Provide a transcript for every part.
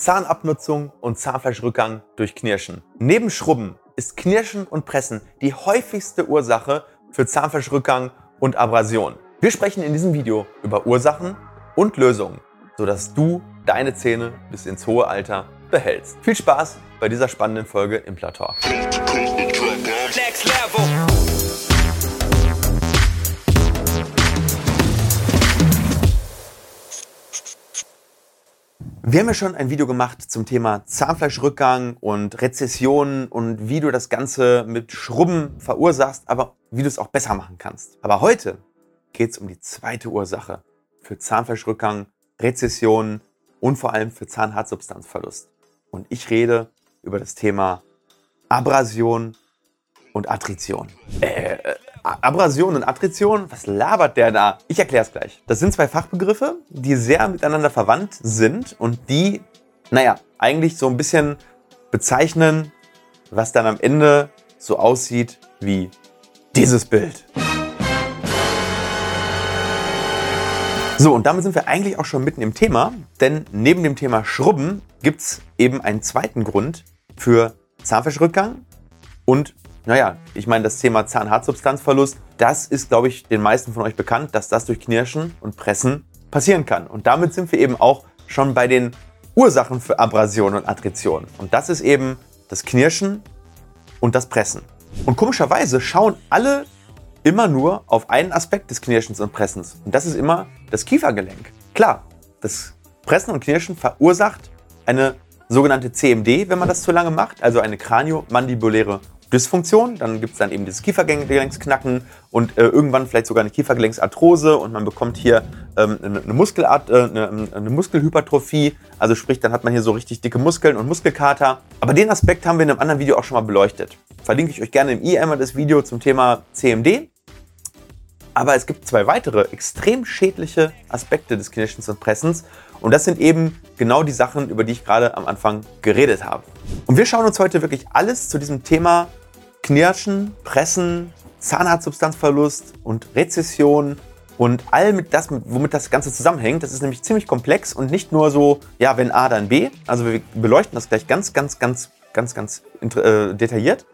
Zahnabnutzung und Zahnfleischrückgang durch Knirschen. Neben Schrubben ist Knirschen und Pressen die häufigste Ursache für Zahnfleischrückgang und Abrasion. Wir sprechen in diesem Video über Ursachen und Lösungen, sodass du deine Zähne bis ins hohe Alter behältst. Viel Spaß bei dieser spannenden Folge Implant Talk. Next level. Wir haben ja schon ein Video gemacht zum Thema Zahnfleischrückgang und Rezessionen und wie du das Ganze mit Schrubben verursachst, aber wie du es auch besser machen kannst. Aber heute geht es um die zweite Ursache für Zahnfleischrückgang, Rezessionen und vor allem für Zahnhartsubstanzverlust. Und ich rede über das Thema Abrasion und Attrition. Äh, äh Abrasion und Attrition, was labert der da? Ich erkläre es gleich. Das sind zwei Fachbegriffe, die sehr miteinander verwandt sind und die, naja, eigentlich so ein bisschen bezeichnen, was dann am Ende so aussieht wie dieses Bild. So, und damit sind wir eigentlich auch schon mitten im Thema, denn neben dem Thema Schrubben gibt es eben einen zweiten Grund für Zahnfleischrückgang und naja, ich meine, das Thema Zahnhartsubstanzverlust, das ist, glaube ich, den meisten von euch bekannt, dass das durch Knirschen und Pressen passieren kann. Und damit sind wir eben auch schon bei den Ursachen für Abrasion und Attrition. Und das ist eben das Knirschen und das Pressen. Und komischerweise schauen alle immer nur auf einen Aspekt des Knirschens und Pressens. Und das ist immer das Kiefergelenk. Klar, das Pressen und Knirschen verursacht eine sogenannte CMD, wenn man das zu lange macht, also eine kraniomandibuläre Dysfunktion, dann gibt es dann eben dieses Kiefergelenksknacken und äh, irgendwann vielleicht sogar eine Kiefergelenksarthrose und man bekommt hier ähm, eine, eine, Muskelart, äh, eine, eine, Muskelhypertrophie, also sprich, dann hat man hier so richtig dicke Muskeln und Muskelkater. Aber den Aspekt haben wir in einem anderen Video auch schon mal beleuchtet. Verlinke ich euch gerne im i einmal das Video zum Thema CMD. Aber es gibt zwei weitere extrem schädliche Aspekte des Knirschens und Pressens und das sind eben genau die Sachen, über die ich gerade am Anfang geredet habe. Und wir schauen uns heute wirklich alles zu diesem Thema Knirschen, Pressen, Zahnarztsubstanzverlust und Rezession und all mit das, womit das Ganze zusammenhängt. Das ist nämlich ziemlich komplex und nicht nur so, ja, wenn A, dann B. Also wir beleuchten das gleich ganz, ganz, ganz, ganz, ganz äh, detailliert.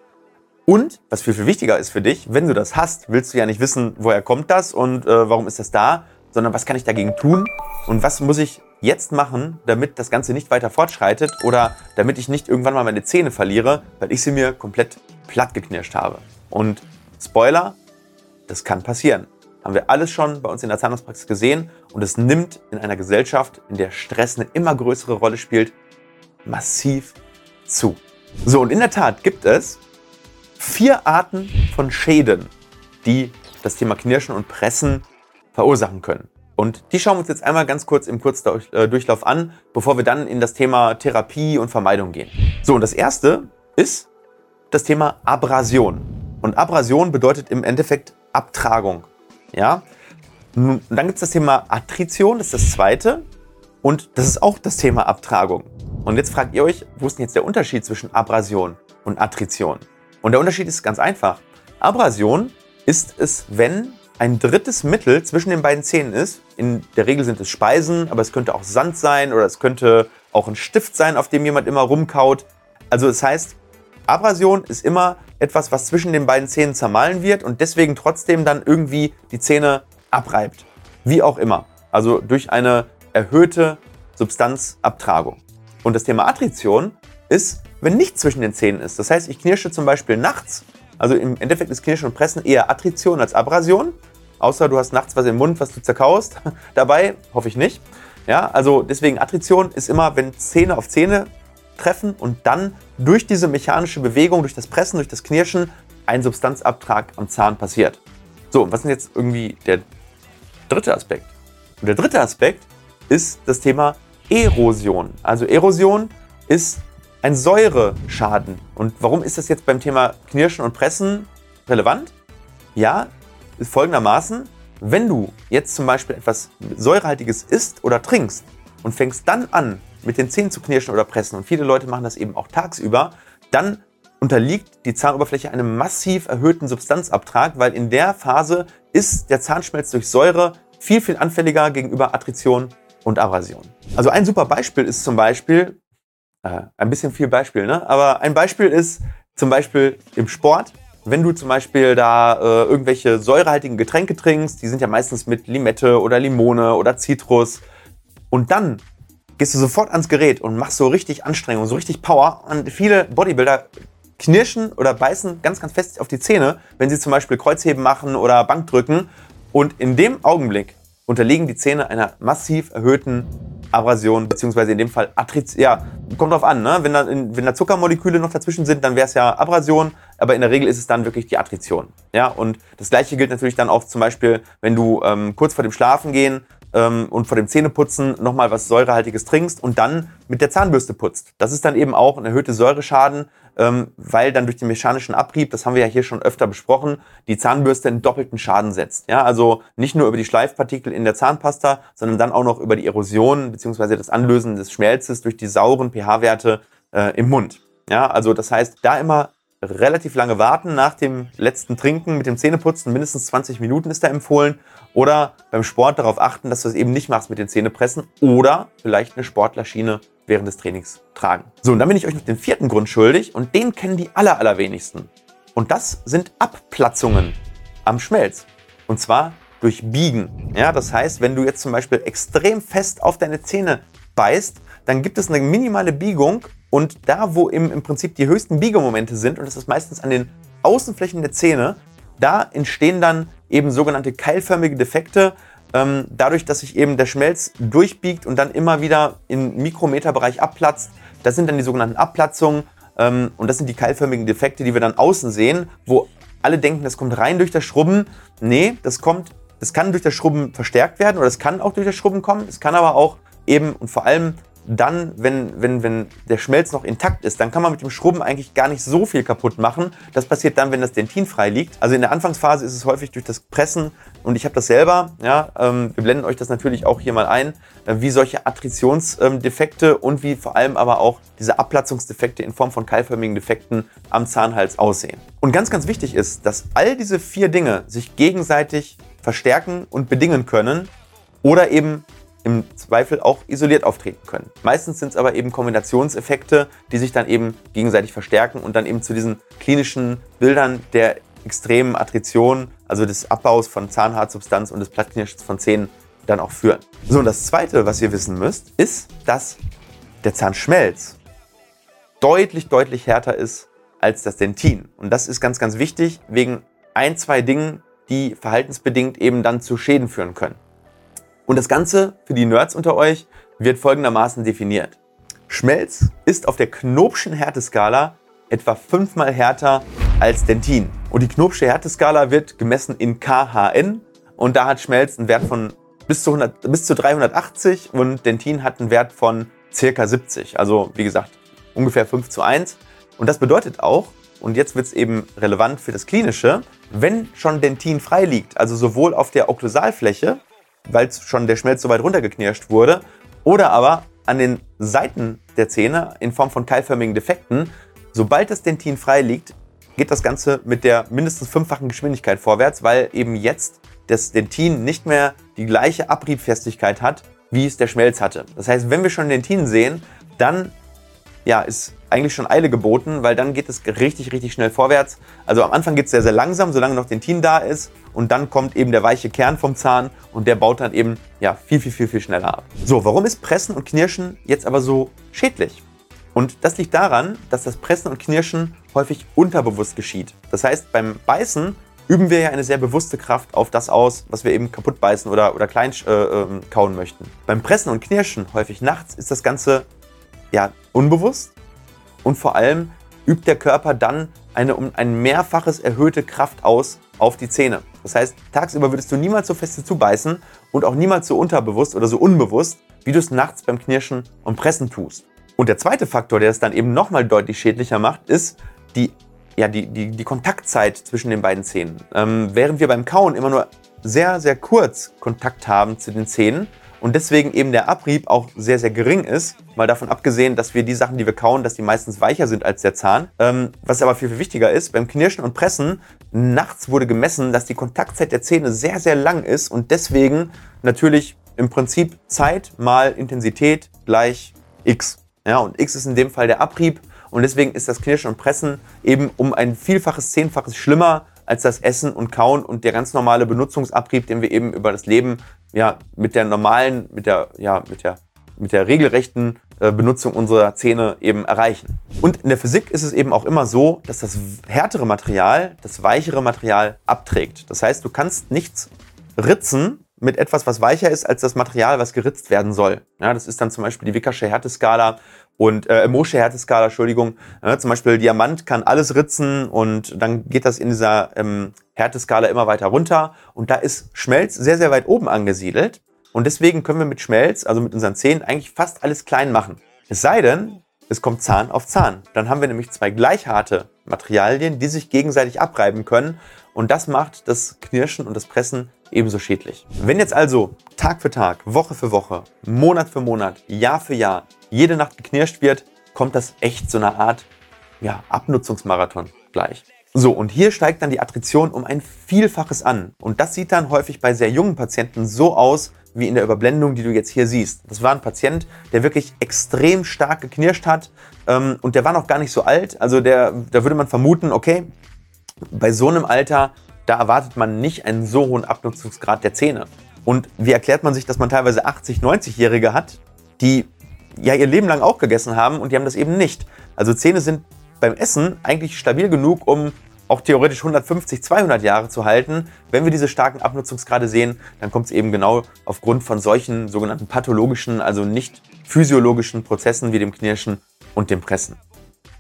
Und, was viel, viel wichtiger ist für dich, wenn du das hast, willst du ja nicht wissen, woher kommt das und äh, warum ist das da, sondern was kann ich dagegen tun und was muss ich jetzt machen, damit das Ganze nicht weiter fortschreitet oder damit ich nicht irgendwann mal meine Zähne verliere, weil ich sie mir komplett platt geknirscht habe. Und Spoiler, das kann passieren. Haben wir alles schon bei uns in der Zahnarztpraxis gesehen und es nimmt in einer Gesellschaft, in der Stress eine immer größere Rolle spielt, massiv zu. So, und in der Tat gibt es vier Arten von Schäden, die das Thema Knirschen und Pressen verursachen können. Und die schauen wir uns jetzt einmal ganz kurz im Kurzdurchlauf äh, an, bevor wir dann in das Thema Therapie und Vermeidung gehen. So, und das erste ist das Thema Abrasion. Und Abrasion bedeutet im Endeffekt Abtragung. Ja? Und dann gibt es das Thema Attrition, das ist das zweite. Und das ist auch das Thema Abtragung. Und jetzt fragt ihr euch, wo ist denn jetzt der Unterschied zwischen Abrasion und Attrition? Und der Unterschied ist ganz einfach. Abrasion ist es, wenn ein drittes Mittel zwischen den beiden Zähnen ist. In der Regel sind es Speisen, aber es könnte auch Sand sein oder es könnte auch ein Stift sein, auf dem jemand immer rumkaut. Also das heißt, Abrasion ist immer etwas, was zwischen den beiden Zähnen zermahlen wird und deswegen trotzdem dann irgendwie die Zähne abreibt. Wie auch immer. Also durch eine erhöhte Substanzabtragung. Und das Thema Attrition ist, wenn nichts zwischen den Zähnen ist. Das heißt, ich knirsche zum Beispiel nachts also im Endeffekt ist Knirschen und Pressen eher Attrition als Abrasion. Außer du hast nachts was im Mund, was du zerkaust. Dabei hoffe ich nicht. Ja, also deswegen Attrition ist immer, wenn Zähne auf Zähne treffen und dann durch diese mechanische Bewegung, durch das Pressen, durch das Knirschen ein Substanzabtrag am Zahn passiert. So, und was ist jetzt irgendwie der dritte Aspekt? Und der dritte Aspekt ist das Thema Erosion. Also Erosion ist ein Säureschaden. Und warum ist das jetzt beim Thema Knirschen und Pressen relevant? Ja, folgendermaßen, wenn du jetzt zum Beispiel etwas Säurehaltiges isst oder trinkst und fängst dann an, mit den Zähnen zu knirschen oder pressen, und viele Leute machen das eben auch tagsüber, dann unterliegt die Zahnoberfläche einem massiv erhöhten Substanzabtrag, weil in der Phase ist der Zahnschmelz durch Säure viel, viel anfälliger gegenüber Attrition und Abrasion. Also ein super Beispiel ist zum Beispiel äh, ein bisschen viel Beispiel, ne? Aber ein Beispiel ist zum Beispiel im Sport. Wenn du zum Beispiel da äh, irgendwelche säurehaltigen Getränke trinkst, die sind ja meistens mit Limette oder Limone oder Zitrus, und dann gehst du sofort ans Gerät und machst so richtig Anstrengung, so richtig Power. Und viele Bodybuilder knirschen oder beißen ganz, ganz fest auf die Zähne, wenn sie zum Beispiel Kreuzheben machen oder Bankdrücken. Und in dem Augenblick unterliegen die Zähne einer massiv erhöhten Abrasion, beziehungsweise in dem Fall Attrition. Ja, kommt drauf an, ne? wenn, da, wenn da Zuckermoleküle noch dazwischen sind, dann wäre es ja Abrasion, aber in der Regel ist es dann wirklich die Attrition. Ja? Und das gleiche gilt natürlich dann auch zum Beispiel, wenn du ähm, kurz vor dem Schlafengehen ähm, und vor dem Zähneputzen nochmal was Säurehaltiges trinkst und dann mit der Zahnbürste putzt. Das ist dann eben auch ein erhöhter Säureschaden, ähm, weil dann durch den mechanischen Abrieb, das haben wir ja hier schon öfter besprochen, die Zahnbürste einen doppelten Schaden setzt. Ja, also nicht nur über die Schleifpartikel in der Zahnpasta, sondern dann auch noch über die Erosion bzw. das Anlösen des Schmelzes durch die sauren pH-Werte äh, im Mund. Ja, also das heißt, da immer relativ lange warten nach dem letzten Trinken mit dem Zähneputzen. Mindestens 20 Minuten ist da empfohlen. Oder beim Sport darauf achten, dass du es eben nicht machst mit den Zähnepressen. Oder vielleicht eine Sportlerschiene während des Trainings tragen. So, und dann bin ich euch noch den vierten Grund schuldig. Und den kennen die aller, allerwenigsten. Und das sind Abplatzungen am Schmelz. Und zwar durch Biegen. Ja, das heißt, wenn du jetzt zum Beispiel extrem fest auf deine Zähne beißt, dann gibt es eine minimale Biegung und da, wo im, im Prinzip die höchsten Biegemomente sind, und das ist meistens an den Außenflächen der Zähne, da entstehen dann eben sogenannte keilförmige Defekte, ähm, dadurch, dass sich eben der Schmelz durchbiegt und dann immer wieder im Mikrometerbereich abplatzt. Das sind dann die sogenannten Abplatzungen ähm, und das sind die keilförmigen Defekte, die wir dann außen sehen, wo alle denken, das kommt rein durch das Schrubben. Nee, das kommt, das kann durch das Schrubben verstärkt werden oder es kann auch durch das Schrubben kommen. Es kann aber auch eben und vor allem dann, wenn, wenn, wenn der Schmelz noch intakt ist, dann kann man mit dem Schrubben eigentlich gar nicht so viel kaputt machen. Das passiert dann, wenn das Dentin frei liegt. Also in der Anfangsphase ist es häufig durch das Pressen und ich habe das selber, ja, ähm, wir blenden euch das natürlich auch hier mal ein, äh, wie solche Attritionsdefekte ähm, und wie vor allem aber auch diese Abplatzungsdefekte in Form von keilförmigen Defekten am Zahnhals aussehen. Und ganz, ganz wichtig ist, dass all diese vier Dinge sich gegenseitig verstärken und bedingen können oder eben im Zweifel auch isoliert auftreten können. Meistens sind es aber eben Kombinationseffekte, die sich dann eben gegenseitig verstärken und dann eben zu diesen klinischen Bildern der extremen Attrition, also des Abbaus von Zahnhartsubstanz und des Plattknirschens von Zähnen dann auch führen. So, und das Zweite, was ihr wissen müsst, ist, dass der Zahnschmelz deutlich, deutlich härter ist als das Dentin. Und das ist ganz, ganz wichtig wegen ein, zwei Dingen, die verhaltensbedingt eben dann zu Schäden führen können. Und das Ganze für die Nerds unter euch wird folgendermaßen definiert. Schmelz ist auf der Knopschen Härteskala etwa fünfmal härter als Dentin. Und die Knopsche Härteskala wird gemessen in KHN und da hat Schmelz einen Wert von bis zu, 100, bis zu 380 und Dentin hat einen Wert von circa 70. Also wie gesagt, ungefähr 5 zu 1. Und das bedeutet auch, und jetzt wird es eben relevant für das Klinische, wenn schon Dentin frei liegt, also sowohl auf der Okklusalfläche weil schon der Schmelz so weit runtergeknirscht wurde, oder aber an den Seiten der Zähne in Form von keilförmigen Defekten. Sobald das Dentin frei liegt, geht das Ganze mit der mindestens fünffachen Geschwindigkeit vorwärts, weil eben jetzt das Dentin nicht mehr die gleiche Abriebfestigkeit hat, wie es der Schmelz hatte. Das heißt, wenn wir schon Dentin sehen, dann ja, ist eigentlich schon Eile geboten, weil dann geht es richtig, richtig schnell vorwärts. Also am Anfang geht es sehr, sehr langsam, solange noch Dentin da ist. Und dann kommt eben der weiche Kern vom Zahn und der baut dann eben ja, viel, viel, viel, viel schneller ab. So, warum ist Pressen und Knirschen jetzt aber so schädlich? Und das liegt daran, dass das Pressen und Knirschen häufig unterbewusst geschieht. Das heißt, beim Beißen üben wir ja eine sehr bewusste Kraft auf das aus, was wir eben kaputt beißen oder, oder klein äh, äh, kauen möchten. Beim Pressen und Knirschen, häufig nachts, ist das Ganze ja unbewusst und vor allem übt der Körper dann eine um ein mehrfaches erhöhte Kraft aus auf die Zähne. Das heißt, tagsüber würdest du niemals so feste zubeißen und auch niemals so unterbewusst oder so unbewusst, wie du es nachts beim Knirschen und Pressen tust. Und der zweite Faktor, der es dann eben nochmal deutlich schädlicher macht, ist die, ja, die, die, die Kontaktzeit zwischen den beiden Zähnen. Ähm, während wir beim Kauen immer nur sehr, sehr kurz Kontakt haben zu den Zähnen, und deswegen eben der Abrieb auch sehr, sehr gering ist. Mal davon abgesehen, dass wir die Sachen, die wir kauen, dass die meistens weicher sind als der Zahn. Ähm, was aber viel, viel wichtiger ist, beim Knirschen und Pressen, nachts wurde gemessen, dass die Kontaktzeit der Zähne sehr, sehr lang ist und deswegen natürlich im Prinzip Zeit mal Intensität gleich X. Ja, und X ist in dem Fall der Abrieb. Und deswegen ist das Knirschen und Pressen eben um ein Vielfaches, Zehnfaches schlimmer als das Essen und Kauen und der ganz normale Benutzungsabrieb, den wir eben über das Leben ja, mit der normalen, mit der, ja, mit der, mit der regelrechten äh, Benutzung unserer Zähne eben erreichen. Und in der Physik ist es eben auch immer so, dass das härtere Material das weichere Material abträgt. Das heißt, du kannst nichts ritzen mit etwas, was weicher ist als das Material, was geritzt werden soll. Ja, das ist dann zum Beispiel die Wickersche Härteskala und äh, Mosche Härteskala, Entschuldigung. Ja, zum Beispiel Diamant kann alles ritzen und dann geht das in dieser ähm, Härteskala immer weiter runter. Und da ist Schmelz sehr, sehr weit oben angesiedelt. Und deswegen können wir mit Schmelz, also mit unseren Zähnen, eigentlich fast alles klein machen. Es sei denn, es kommt Zahn auf Zahn. Dann haben wir nämlich zwei gleich harte Materialien, die sich gegenseitig abreiben können. Und das macht das Knirschen und das Pressen ebenso schädlich. Wenn jetzt also Tag für Tag, Woche für Woche, Monat für Monat, Jahr für Jahr jede Nacht geknirscht wird, kommt das echt so eine Art ja, Abnutzungsmarathon gleich. So, und hier steigt dann die Attrition um ein Vielfaches an. Und das sieht dann häufig bei sehr jungen Patienten so aus, wie in der Überblendung, die du jetzt hier siehst. Das war ein Patient, der wirklich extrem stark geknirscht hat ähm, und der war noch gar nicht so alt. Also der, da würde man vermuten, okay, bei so einem Alter, da erwartet man nicht einen so hohen Abnutzungsgrad der Zähne. Und wie erklärt man sich, dass man teilweise 80, 90-Jährige hat, die ja ihr Leben lang auch gegessen haben und die haben das eben nicht. Also Zähne sind beim Essen eigentlich stabil genug, um auch theoretisch 150, 200 Jahre zu halten. Wenn wir diese starken Abnutzungsgrade sehen, dann kommt es eben genau aufgrund von solchen sogenannten pathologischen, also nicht physiologischen Prozessen wie dem Knirschen und dem Pressen.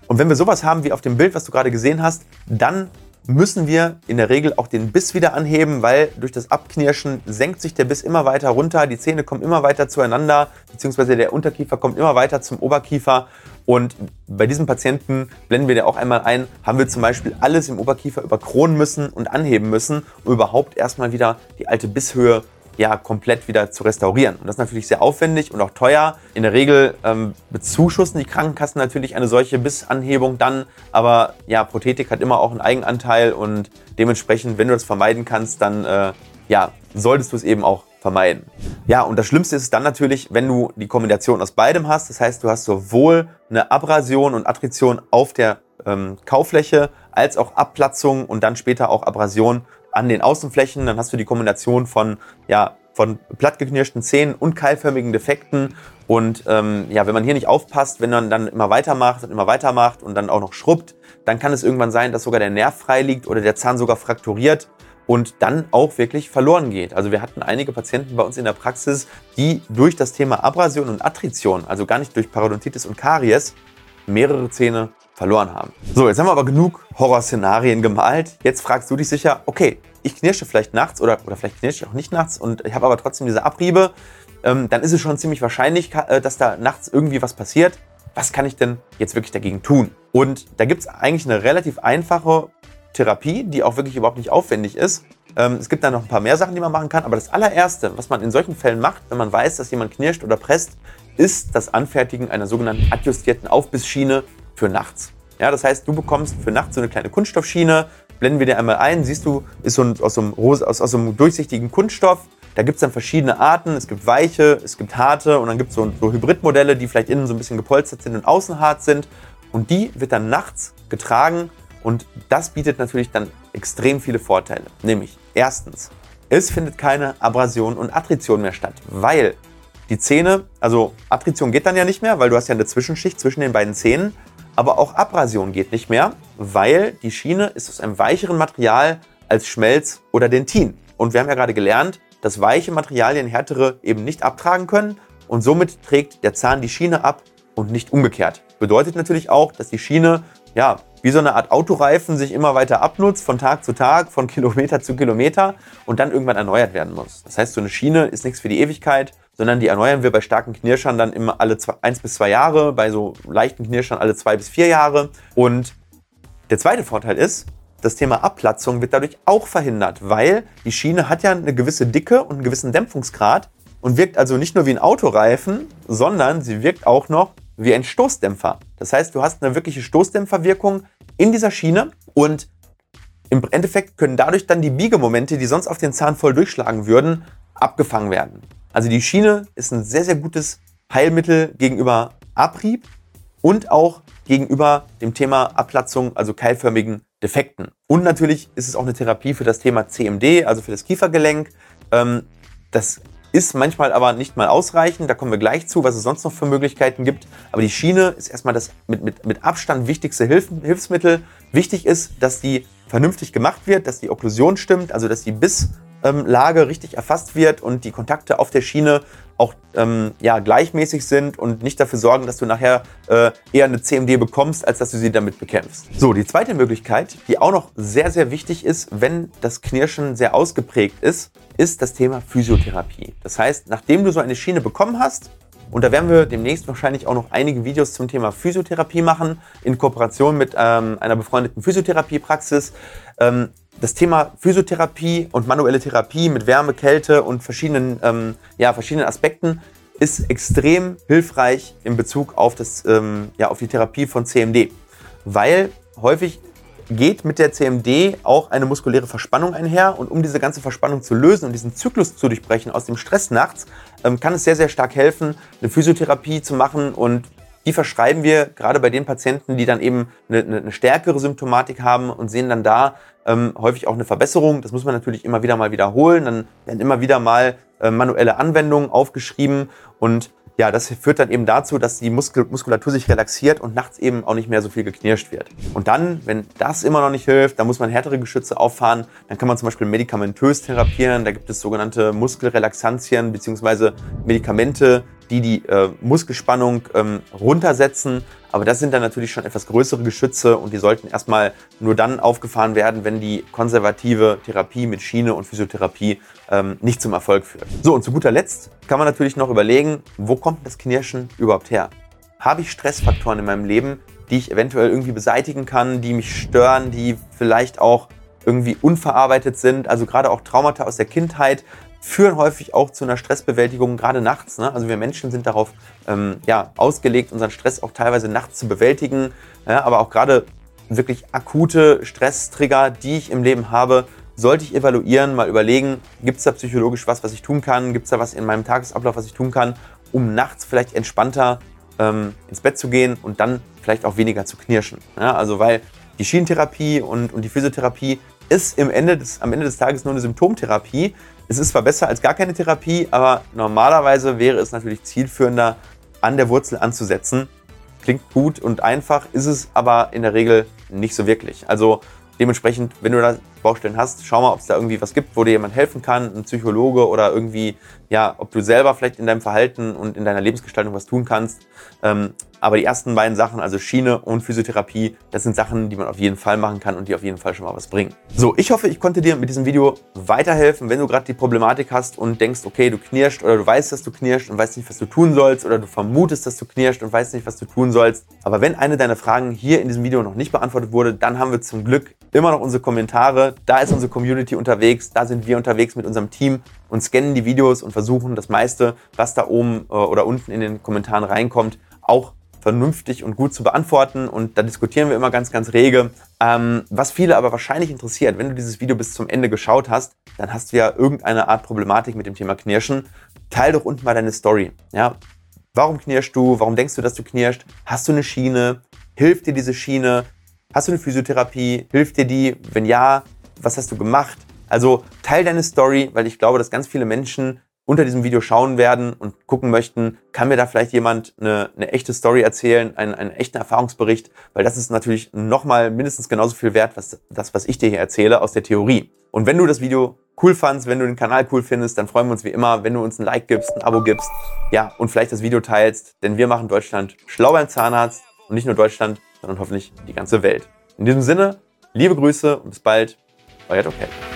Und wenn wir sowas haben wie auf dem Bild, was du gerade gesehen hast, dann müssen wir in der Regel auch den Biss wieder anheben, weil durch das Abknirschen senkt sich der Biss immer weiter runter, die Zähne kommen immer weiter zueinander, beziehungsweise der Unterkiefer kommt immer weiter zum Oberkiefer. Und bei diesem Patienten blenden wir dir auch einmal ein, haben wir zum Beispiel alles im Oberkiefer überkronen müssen und anheben müssen, um überhaupt erstmal wieder die alte Bisshöhe ja, komplett wieder zu restaurieren. Und das ist natürlich sehr aufwendig und auch teuer. In der Regel ähm, bezuschussen die Krankenkassen natürlich eine solche Bissanhebung dann, aber ja, Prothetik hat immer auch einen Eigenanteil und dementsprechend, wenn du das vermeiden kannst, dann äh, ja, solltest du es eben auch vermeiden. Ja, und das Schlimmste ist dann natürlich, wenn du die Kombination aus beidem hast. Das heißt, du hast sowohl eine Abrasion und Attrition auf der ähm, Kaufläche als auch Abplatzung und dann später auch Abrasion an den Außenflächen. Dann hast du die Kombination von, ja, von plattgeknirschten Zähnen und keilförmigen Defekten. Und ähm, ja, wenn man hier nicht aufpasst, wenn man dann immer weitermacht und immer weitermacht und dann auch noch schrubbt, dann kann es irgendwann sein, dass sogar der Nerv frei liegt oder der Zahn sogar frakturiert und dann auch wirklich verloren geht. Also wir hatten einige Patienten bei uns in der Praxis, die durch das Thema Abrasion und Attrition, also gar nicht durch Parodontitis und Karies, mehrere Zähne verloren haben. So, jetzt haben wir aber genug Horrorszenarien gemalt. Jetzt fragst du dich sicher, okay, ich knirsche vielleicht nachts oder, oder vielleicht knirsche ich auch nicht nachts und ich habe aber trotzdem diese Abriebe. Ähm, dann ist es schon ziemlich wahrscheinlich, äh, dass da nachts irgendwie was passiert. Was kann ich denn jetzt wirklich dagegen tun? Und da gibt es eigentlich eine relativ einfache Therapie, die auch wirklich überhaupt nicht aufwendig ist. Ähm, es gibt da noch ein paar mehr Sachen, die man machen kann, aber das allererste, was man in solchen Fällen macht, wenn man weiß, dass jemand knirscht oder presst, ist das Anfertigen einer sogenannten adjustierten Aufbissschiene für nachts. Ja, das heißt, du bekommst für nachts so eine kleine Kunststoffschiene, blenden wir dir einmal ein, siehst du, ist so ein, aus, so einem aus, aus so einem durchsichtigen Kunststoff. Da gibt es dann verschiedene Arten. Es gibt weiche, es gibt harte und dann gibt es so, so Hybridmodelle, die vielleicht innen so ein bisschen gepolstert sind und außen hart sind. Und die wird dann nachts getragen und das bietet natürlich dann extrem viele Vorteile. Nämlich erstens, es findet keine Abrasion und Attrition mehr statt, weil die Zähne, also Attrition geht dann ja nicht mehr, weil du hast ja eine Zwischenschicht zwischen den beiden Zähnen aber auch Abrasion geht nicht mehr, weil die Schiene ist aus einem weicheren Material als Schmelz oder Dentin. Und wir haben ja gerade gelernt, dass weiche Materialien härtere eben nicht abtragen können und somit trägt der Zahn die Schiene ab und nicht umgekehrt. Bedeutet natürlich auch, dass die Schiene ja wie so eine Art Autoreifen sich immer weiter abnutzt von Tag zu Tag, von Kilometer zu Kilometer und dann irgendwann erneuert werden muss. Das heißt, so eine Schiene ist nichts für die Ewigkeit sondern die erneuern wir bei starken Knirschern dann immer alle zwei, eins bis zwei Jahre, bei so leichten Knirschern alle zwei bis vier Jahre. Und der zweite Vorteil ist, das Thema Abplatzung wird dadurch auch verhindert, weil die Schiene hat ja eine gewisse Dicke und einen gewissen Dämpfungsgrad und wirkt also nicht nur wie ein Autoreifen, sondern sie wirkt auch noch wie ein Stoßdämpfer. Das heißt, du hast eine wirkliche Stoßdämpferwirkung in dieser Schiene und im Endeffekt können dadurch dann die Biegemomente, die sonst auf den Zahn voll durchschlagen würden, abgefangen werden. Also die Schiene ist ein sehr, sehr gutes Heilmittel gegenüber Abrieb und auch gegenüber dem Thema Abplatzung, also keilförmigen Defekten. Und natürlich ist es auch eine Therapie für das Thema CMD, also für das Kiefergelenk. Ähm, das ist manchmal aber nicht mal ausreichend. Da kommen wir gleich zu, was es sonst noch für Möglichkeiten gibt. Aber die Schiene ist erstmal das mit, mit, mit Abstand wichtigste Hilf Hilfsmittel. Wichtig ist, dass die vernünftig gemacht wird, dass die Okklusion stimmt, also dass die Bisslage richtig erfasst wird und die Kontakte auf der Schiene auch ähm, ja, gleichmäßig sind und nicht dafür sorgen, dass du nachher äh, eher eine CMD bekommst, als dass du sie damit bekämpfst. So, die zweite Möglichkeit, die auch noch sehr, sehr wichtig ist, wenn das Knirschen sehr ausgeprägt ist, ist das Thema Physiotherapie. Das heißt, nachdem du so eine Schiene bekommen hast, und da werden wir demnächst wahrscheinlich auch noch einige Videos zum Thema Physiotherapie machen, in Kooperation mit ähm, einer befreundeten Physiotherapiepraxis. Ähm, das Thema Physiotherapie und manuelle Therapie mit Wärme, Kälte und verschiedenen, ähm, ja, verschiedenen Aspekten ist extrem hilfreich in Bezug auf, das, ähm, ja, auf die Therapie von CMD. Weil häufig geht mit der CMD auch eine muskuläre Verspannung einher. Und um diese ganze Verspannung zu lösen und diesen Zyklus zu durchbrechen aus dem Stress nachts, ähm, kann es sehr, sehr stark helfen, eine Physiotherapie zu machen. Und die verschreiben wir gerade bei den Patienten, die dann eben eine, eine stärkere Symptomatik haben und sehen dann da ähm, häufig auch eine Verbesserung. Das muss man natürlich immer wieder mal wiederholen. Dann werden immer wieder mal äh, manuelle Anwendungen aufgeschrieben und ja, das führt dann eben dazu, dass die Muskel Muskulatur sich relaxiert und nachts eben auch nicht mehr so viel geknirscht wird. Und dann, wenn das immer noch nicht hilft, dann muss man härtere Geschütze auffahren. Dann kann man zum Beispiel medikamentös therapieren. Da gibt es sogenannte Muskelrelaxantien bzw. Medikamente, die die äh, Muskelspannung ähm, runtersetzen. Aber das sind dann natürlich schon etwas größere Geschütze und die sollten erstmal nur dann aufgefahren werden, wenn die konservative Therapie mit Schiene und Physiotherapie ähm, nicht zum Erfolg führt. So, und zu guter Letzt kann man natürlich noch überlegen, wo kommt das Knirschen überhaupt her? Habe ich Stressfaktoren in meinem Leben, die ich eventuell irgendwie beseitigen kann, die mich stören, die vielleicht auch irgendwie unverarbeitet sind, also gerade auch Traumata aus der Kindheit, führen häufig auch zu einer Stressbewältigung, gerade nachts. Ne? Also wir Menschen sind darauf ähm, ja, ausgelegt, unseren Stress auch teilweise nachts zu bewältigen. Ja, aber auch gerade wirklich akute Stresstrigger, die ich im Leben habe, sollte ich evaluieren, mal überlegen, gibt es da psychologisch was, was ich tun kann? Gibt es da was in meinem Tagesablauf, was ich tun kann, um nachts vielleicht entspannter ähm, ins Bett zu gehen und dann vielleicht auch weniger zu knirschen. Ja, also weil die Schienentherapie und, und die Physiotherapie ist im Ende des, am Ende des Tages nur eine Symptomtherapie. Es ist zwar besser als gar keine Therapie, aber normalerweise wäre es natürlich zielführender, an der Wurzel anzusetzen. Klingt gut und einfach, ist es aber in der Regel nicht so wirklich. Also dementsprechend, wenn du da Baustellen hast, schau mal, ob es da irgendwie was gibt, wo dir jemand helfen kann, ein Psychologe oder irgendwie, ja, ob du selber vielleicht in deinem Verhalten und in deiner Lebensgestaltung was tun kannst. Ähm, aber die ersten beiden Sachen, also Schiene und Physiotherapie, das sind Sachen, die man auf jeden Fall machen kann und die auf jeden Fall schon mal was bringen. So, ich hoffe, ich konnte dir mit diesem Video weiterhelfen, wenn du gerade die Problematik hast und denkst, okay, du knirscht oder du weißt, dass du knirscht und weißt nicht, was du tun sollst oder du vermutest, dass du knirscht und weißt nicht, was du tun sollst. Aber wenn eine deiner Fragen hier in diesem Video noch nicht beantwortet wurde, dann haben wir zum Glück immer noch unsere Kommentare. Da ist unsere Community unterwegs, da sind wir unterwegs mit unserem Team und scannen die Videos und versuchen das meiste, was da oben äh, oder unten in den Kommentaren reinkommt, auch vernünftig und gut zu beantworten. Und da diskutieren wir immer ganz, ganz rege. Ähm, was viele aber wahrscheinlich interessiert, wenn du dieses Video bis zum Ende geschaut hast, dann hast du ja irgendeine Art Problematik mit dem Thema Knirschen. Teil doch unten mal deine Story. Ja? Warum knirschst du? Warum denkst du, dass du knirscht? Hast du eine Schiene? Hilft dir diese Schiene? Hast du eine Physiotherapie? Hilft dir die? Wenn ja, was hast du gemacht? Also teil deine Story, weil ich glaube, dass ganz viele Menschen unter diesem Video schauen werden und gucken möchten, kann mir da vielleicht jemand eine, eine echte Story erzählen, einen, einen echten Erfahrungsbericht, weil das ist natürlich nochmal mindestens genauso viel wert, was das, was ich dir hier erzähle aus der Theorie. Und wenn du das Video cool fandst, wenn du den Kanal cool findest, dann freuen wir uns wie immer, wenn du uns ein Like gibst, ein Abo gibst, ja, und vielleicht das Video teilst, denn wir machen Deutschland schlau beim Zahnarzt und nicht nur Deutschland, sondern hoffentlich die ganze Welt. In diesem Sinne, liebe Grüße und bis bald, I don't care.